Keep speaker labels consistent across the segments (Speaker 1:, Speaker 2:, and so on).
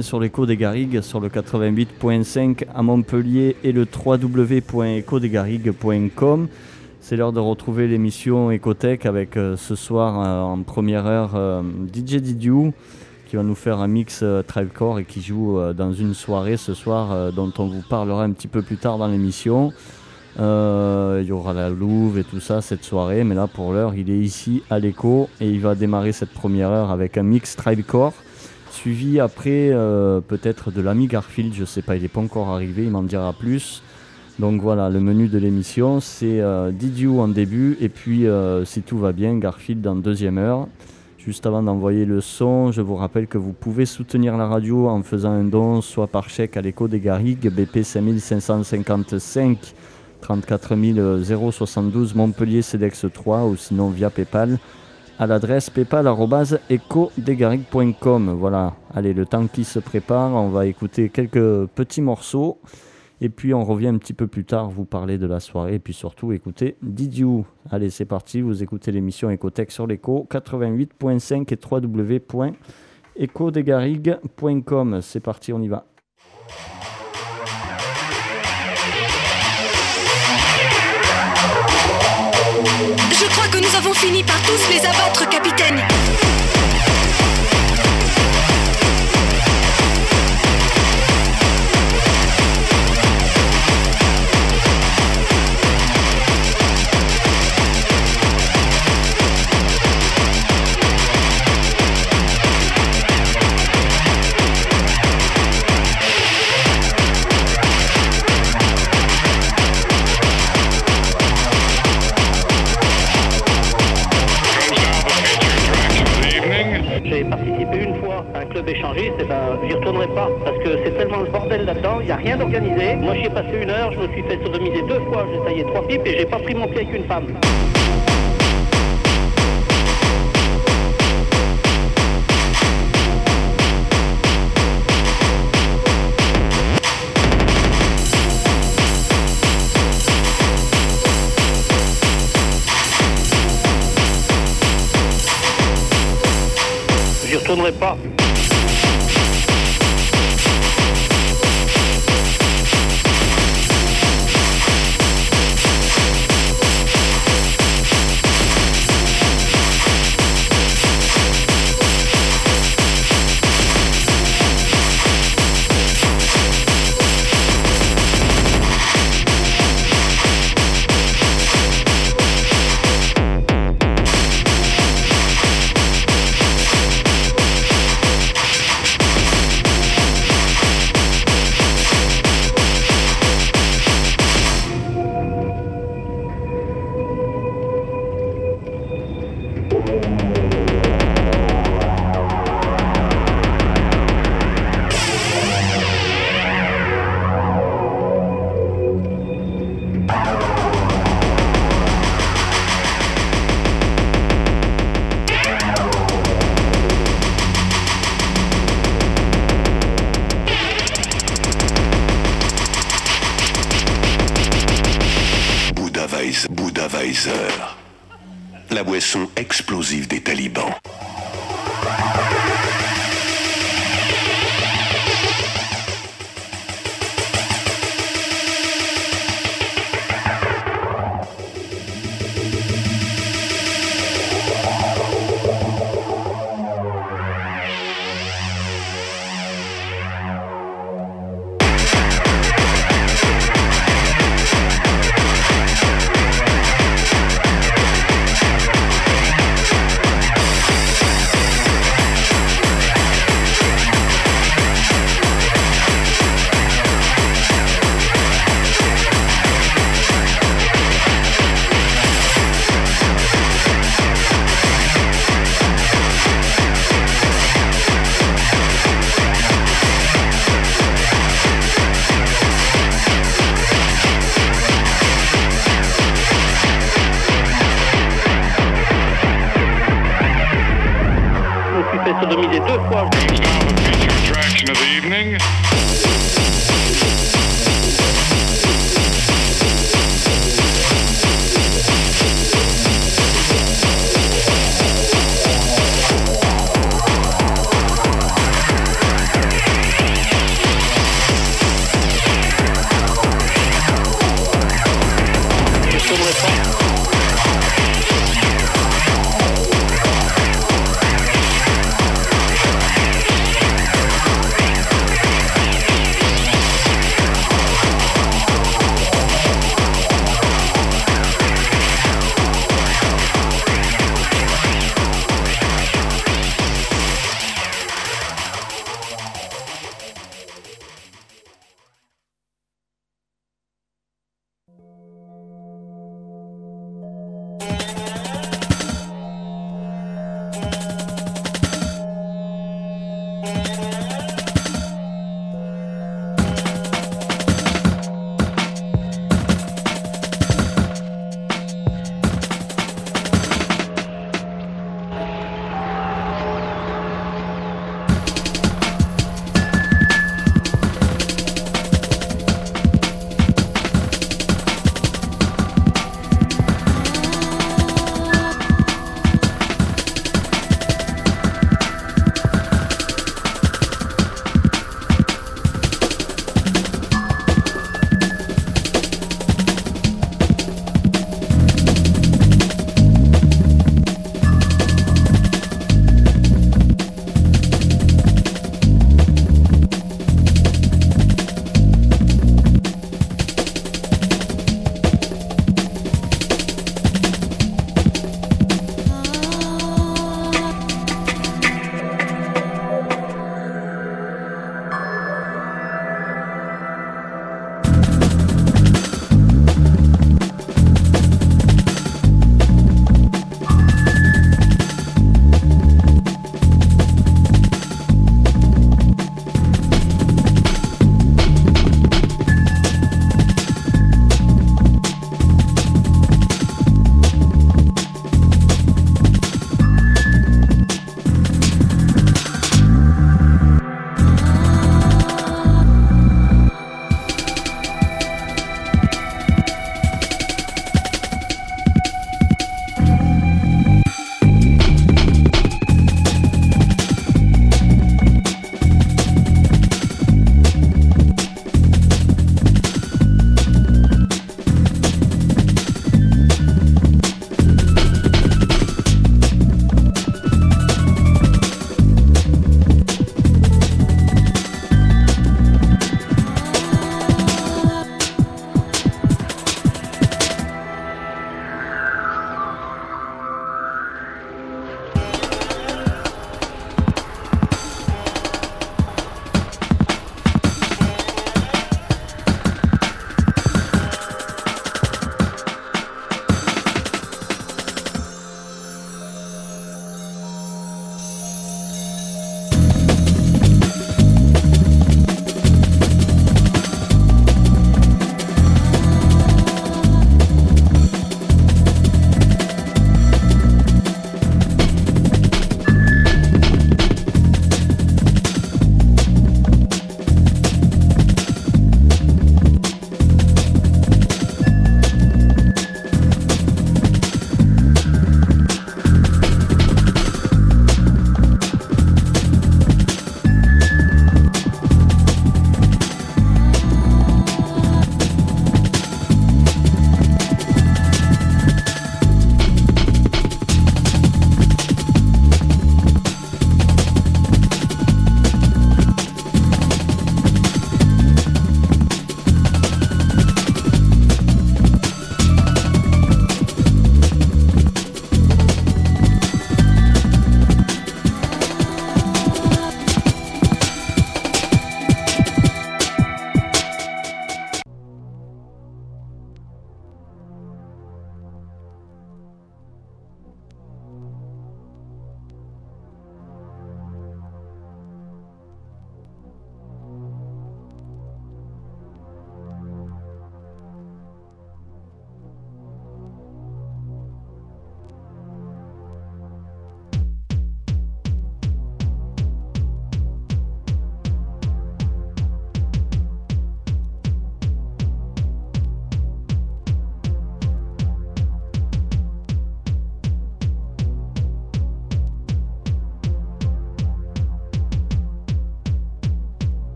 Speaker 1: sur l'écho des Garrigues, sur le 88.5 à Montpellier et le www.ecodesgarrigues.com. C'est l'heure de retrouver l'émission Ecotech avec euh, ce soir euh, en première heure euh, DJ Didiou qui va nous faire un mix Tribecore et qui joue dans une soirée ce soir dont on vous parlera un petit peu plus tard dans l'émission. Il y aura la Louve et tout ça cette soirée, mais là pour l'heure il est ici à l'écho et il va démarrer cette première heure avec un mix Tribecore suivi après peut-être de l'ami Garfield, je sais pas, il n'est pas encore arrivé, il m'en dira plus. Donc voilà, le menu de l'émission, c'est euh, Didiou en début et puis euh, si tout va bien, Garfield en deuxième heure. Juste avant d'envoyer le son, je vous rappelle que vous pouvez soutenir la radio en faisant un don, soit par chèque à l'écho des Garrigues, BP 5555 34 072 Montpellier CEDEX 3 ou sinon via PayPal à l'adresse paypal.ecodesgarrigues.com. Voilà, allez, le temps qui se prépare, on va écouter quelques petits morceaux. Et puis on revient un petit peu plus tard vous parler de la soirée et puis surtout écouter Didiou. Allez, c'est parti, vous écoutez l'émission Ecotech sur l'écho 88.5 et www.ecodesgarrigues.com. C'est parti, on y va.
Speaker 2: Que nous avons fini par tous les abattre, capitaine.
Speaker 3: Eh ben, j'y retournerai pas. Parce que c'est tellement le bordel là-dedans, il n'y a rien d'organisé. Moi, j'y ai passé une heure, je me suis fait sodomiser deux fois, j'ai taillé trois pipes et j'ai pas pris mon pied avec une femme. J'y retournerai pas. La boisson explosive des talibans.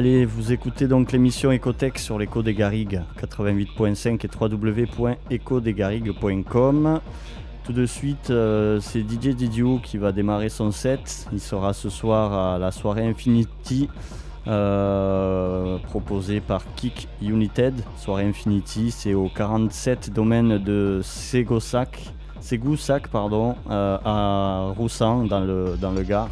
Speaker 1: Allez, vous écoutez donc l'émission Ecotech sur l'écho des Garrigues, 88.5 et www.ecodesgarrigues.com. Tout de suite, euh, c'est DJ Didio qui va démarrer son set. Il sera ce soir à la soirée Infinity euh, proposée par Kick United. Soirée Infinity, c'est au 47 domaine de Segosac, Segoussac pardon, euh, à Roussan dans le, dans le Gard.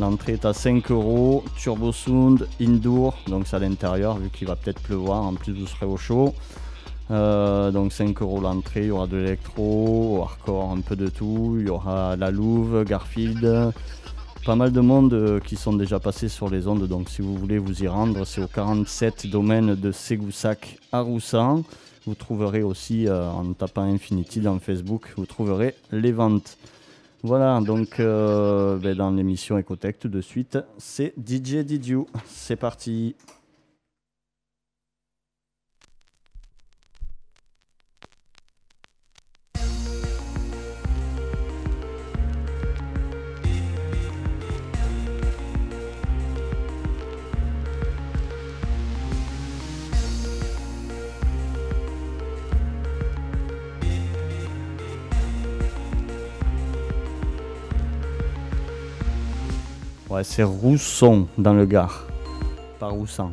Speaker 1: L'entrée est à 5 euros, Turbo Sound, Indoor, donc c'est à l'intérieur vu qu'il va peut-être pleuvoir, en plus vous serez au chaud. Euh, donc 5 euros l'entrée, il y aura de l'électro, hardcore, un peu de tout, il y aura la Louve, Garfield, pas mal de monde euh, qui sont déjà passés sur les ondes, donc si vous voulez vous y rendre, c'est au 47 domaine de Ségoussac à Roussan. Vous trouverez aussi, euh, en tapant Infinity dans Facebook, vous trouverez les ventes. Voilà, donc euh, ben, dans l'émission Ecotech tout de suite, c'est DJ Didiou. C'est parti. Ouais, c'est Rousson dans le Gard. Pas Roussan.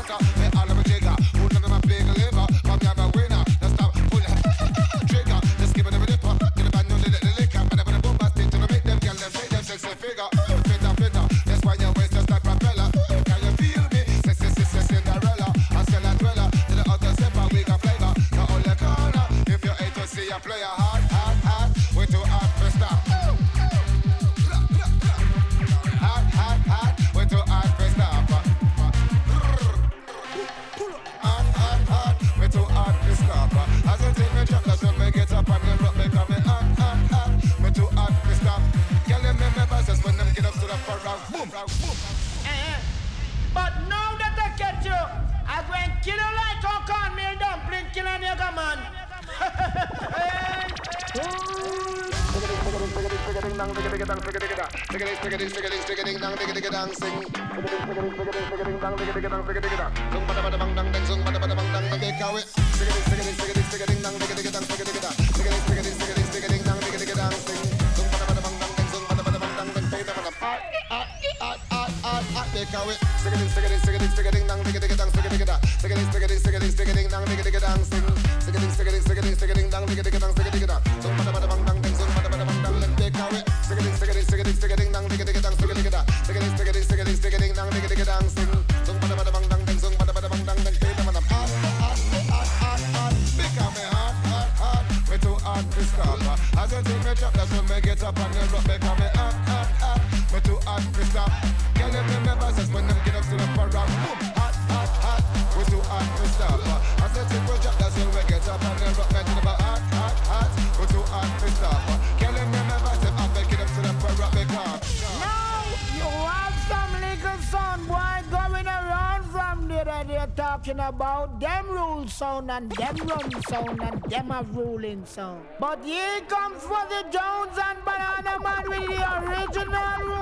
Speaker 4: and them
Speaker 5: run sound and them a ruling sound. But here comes the Jones and Banana Man with the original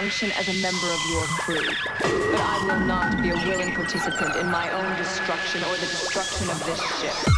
Speaker 6: function as a member of your crew. But I will not be a willing participant in my own destruction or the destruction of this ship.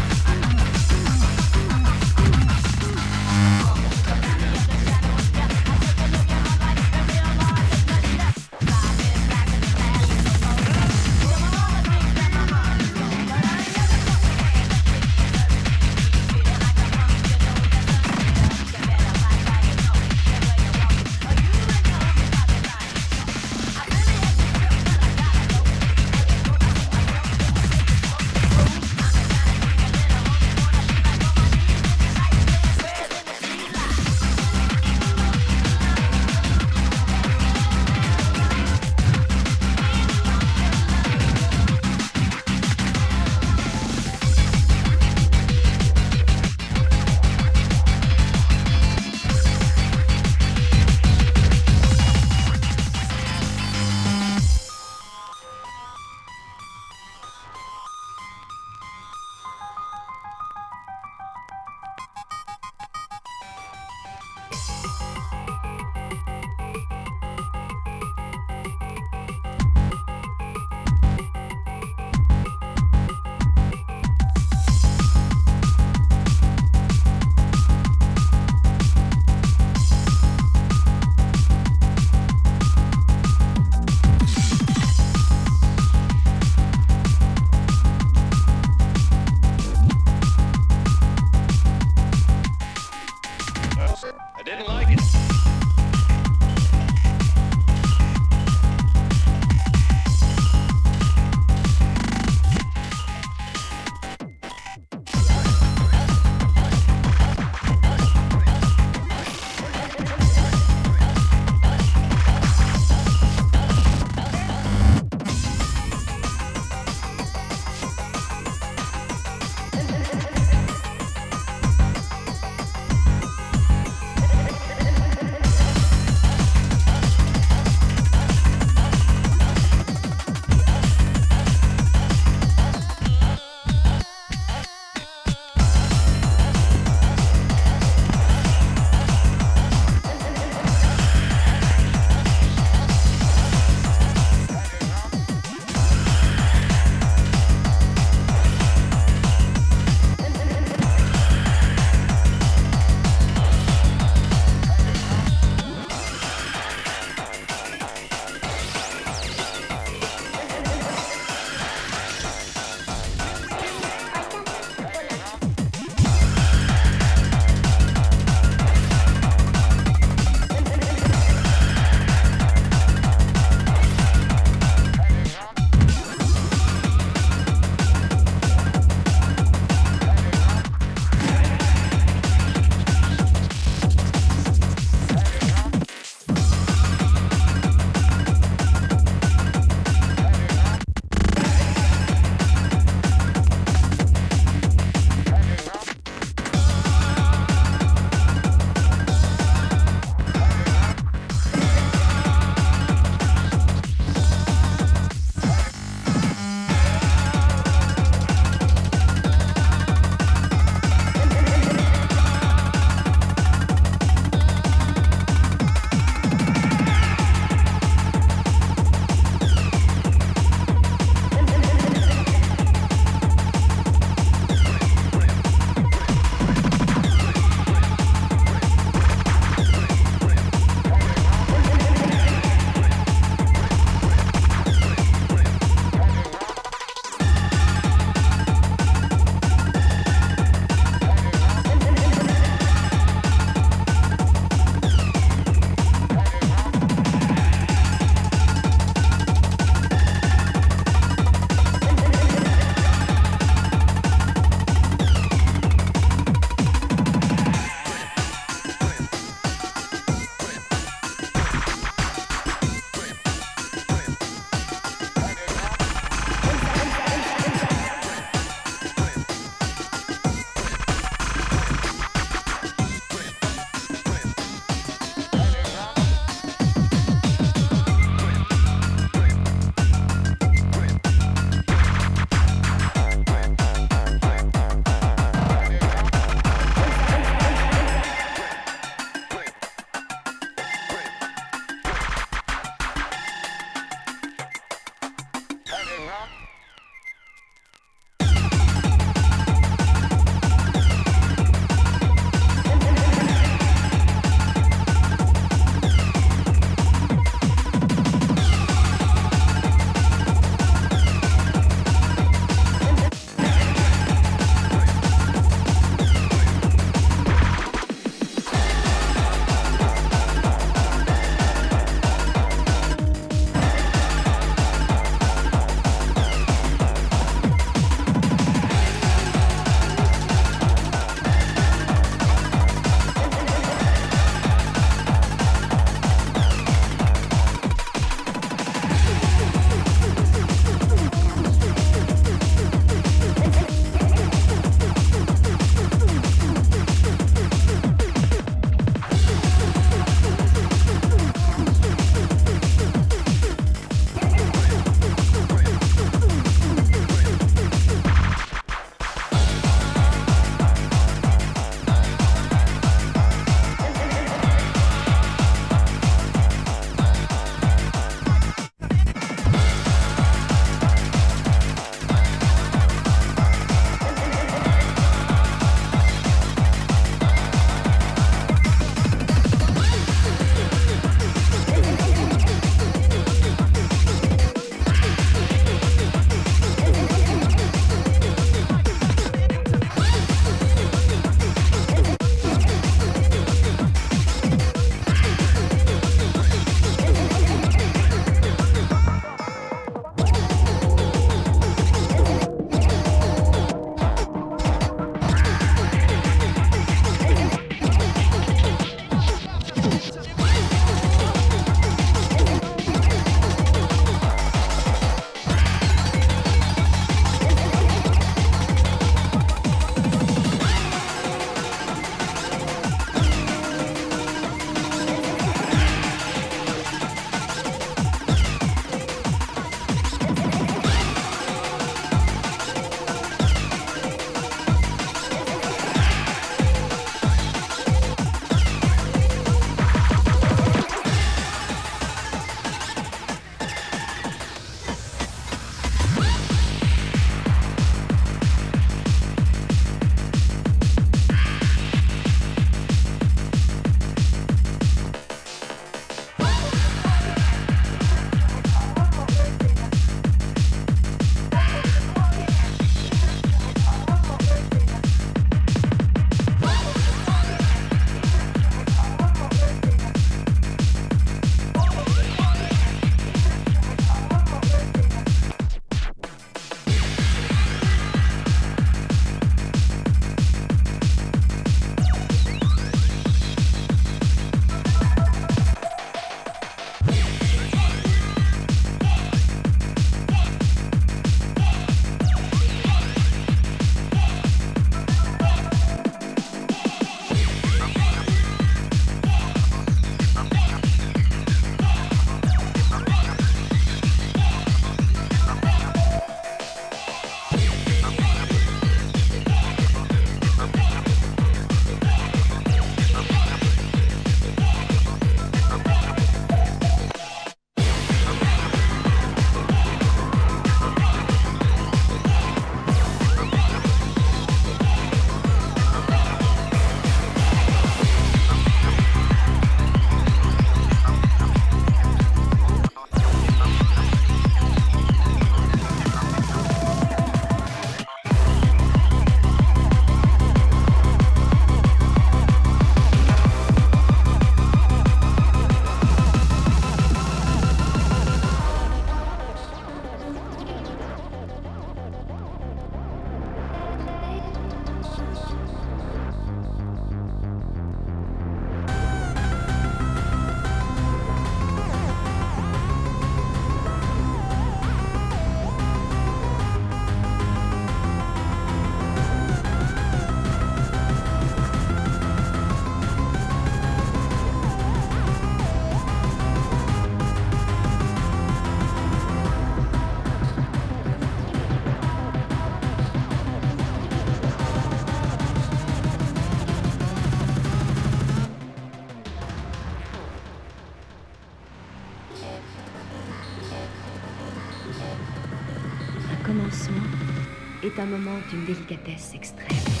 Speaker 4: Un moment d'une délicatesse extrême.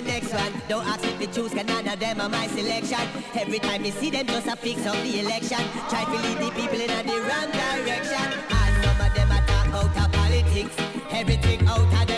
Speaker 4: the next one. Don't ask me to choose, cause none of them are my selection. Every time you see them, just a fix up the election. Try to lead the people in the
Speaker 7: wrong direction. And some of them are talk out of politics. Everything out of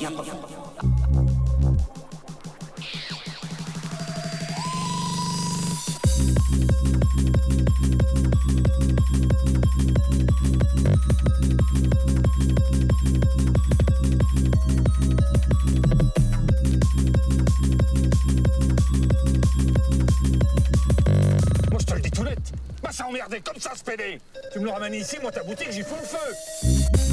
Speaker 8: Moi, je te le dis tout net. Bah, ça emmerdé comme ça, ce pédé. Tu me le ramènes ici, moi, ta boutique, j'y fous le feu.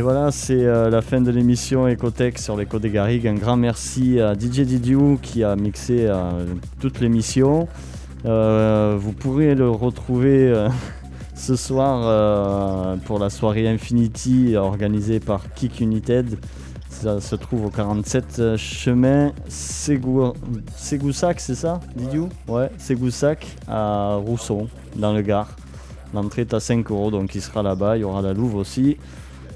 Speaker 1: Et voilà, c'est euh, la fin de l'émission Ecotech sur l'écho des Garrigues. Un grand merci à DJ Didiou qui a mixé euh, toute l'émission. Euh, vous pourrez le retrouver euh, ce soir euh, pour la soirée Infinity organisée par Kick United. Ça se trouve au 47 chemin Ségou- Ségoussac, c'est ça, Didiou? Ouais, Ségoussac à Rousson, dans le Gard. L'entrée est à 5 euros, donc il sera là-bas. Il y aura la Louve aussi.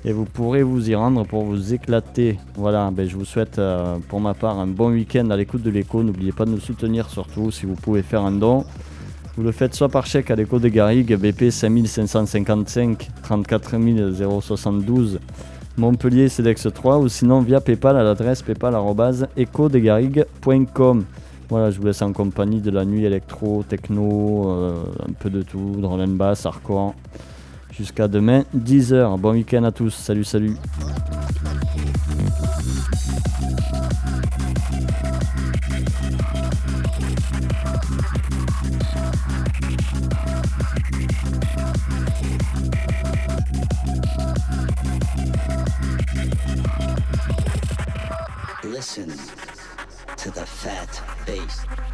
Speaker 1: Et vous pourrez vous y rendre pour vous éclater. Voilà, ben, je vous souhaite euh, pour ma part un bon week-end à l'écoute de l'écho. N'oubliez pas de nous soutenir surtout si vous pouvez faire un don. Vous le faites soit par chèque à l'écho des Garrigues, BP 5555 34 072 Montpellier CEDEX 3 ou sinon via PayPal à l'adresse paypal.ecodesgarrigues.com. Voilà, je vous laisse en compagnie de la nuit électro, techno, euh, un peu de tout, and bass, hardcore. Jusqu'à demain, 10h. Bon week-end à tous. Salut, salut.
Speaker 7: Listen to the fat bass.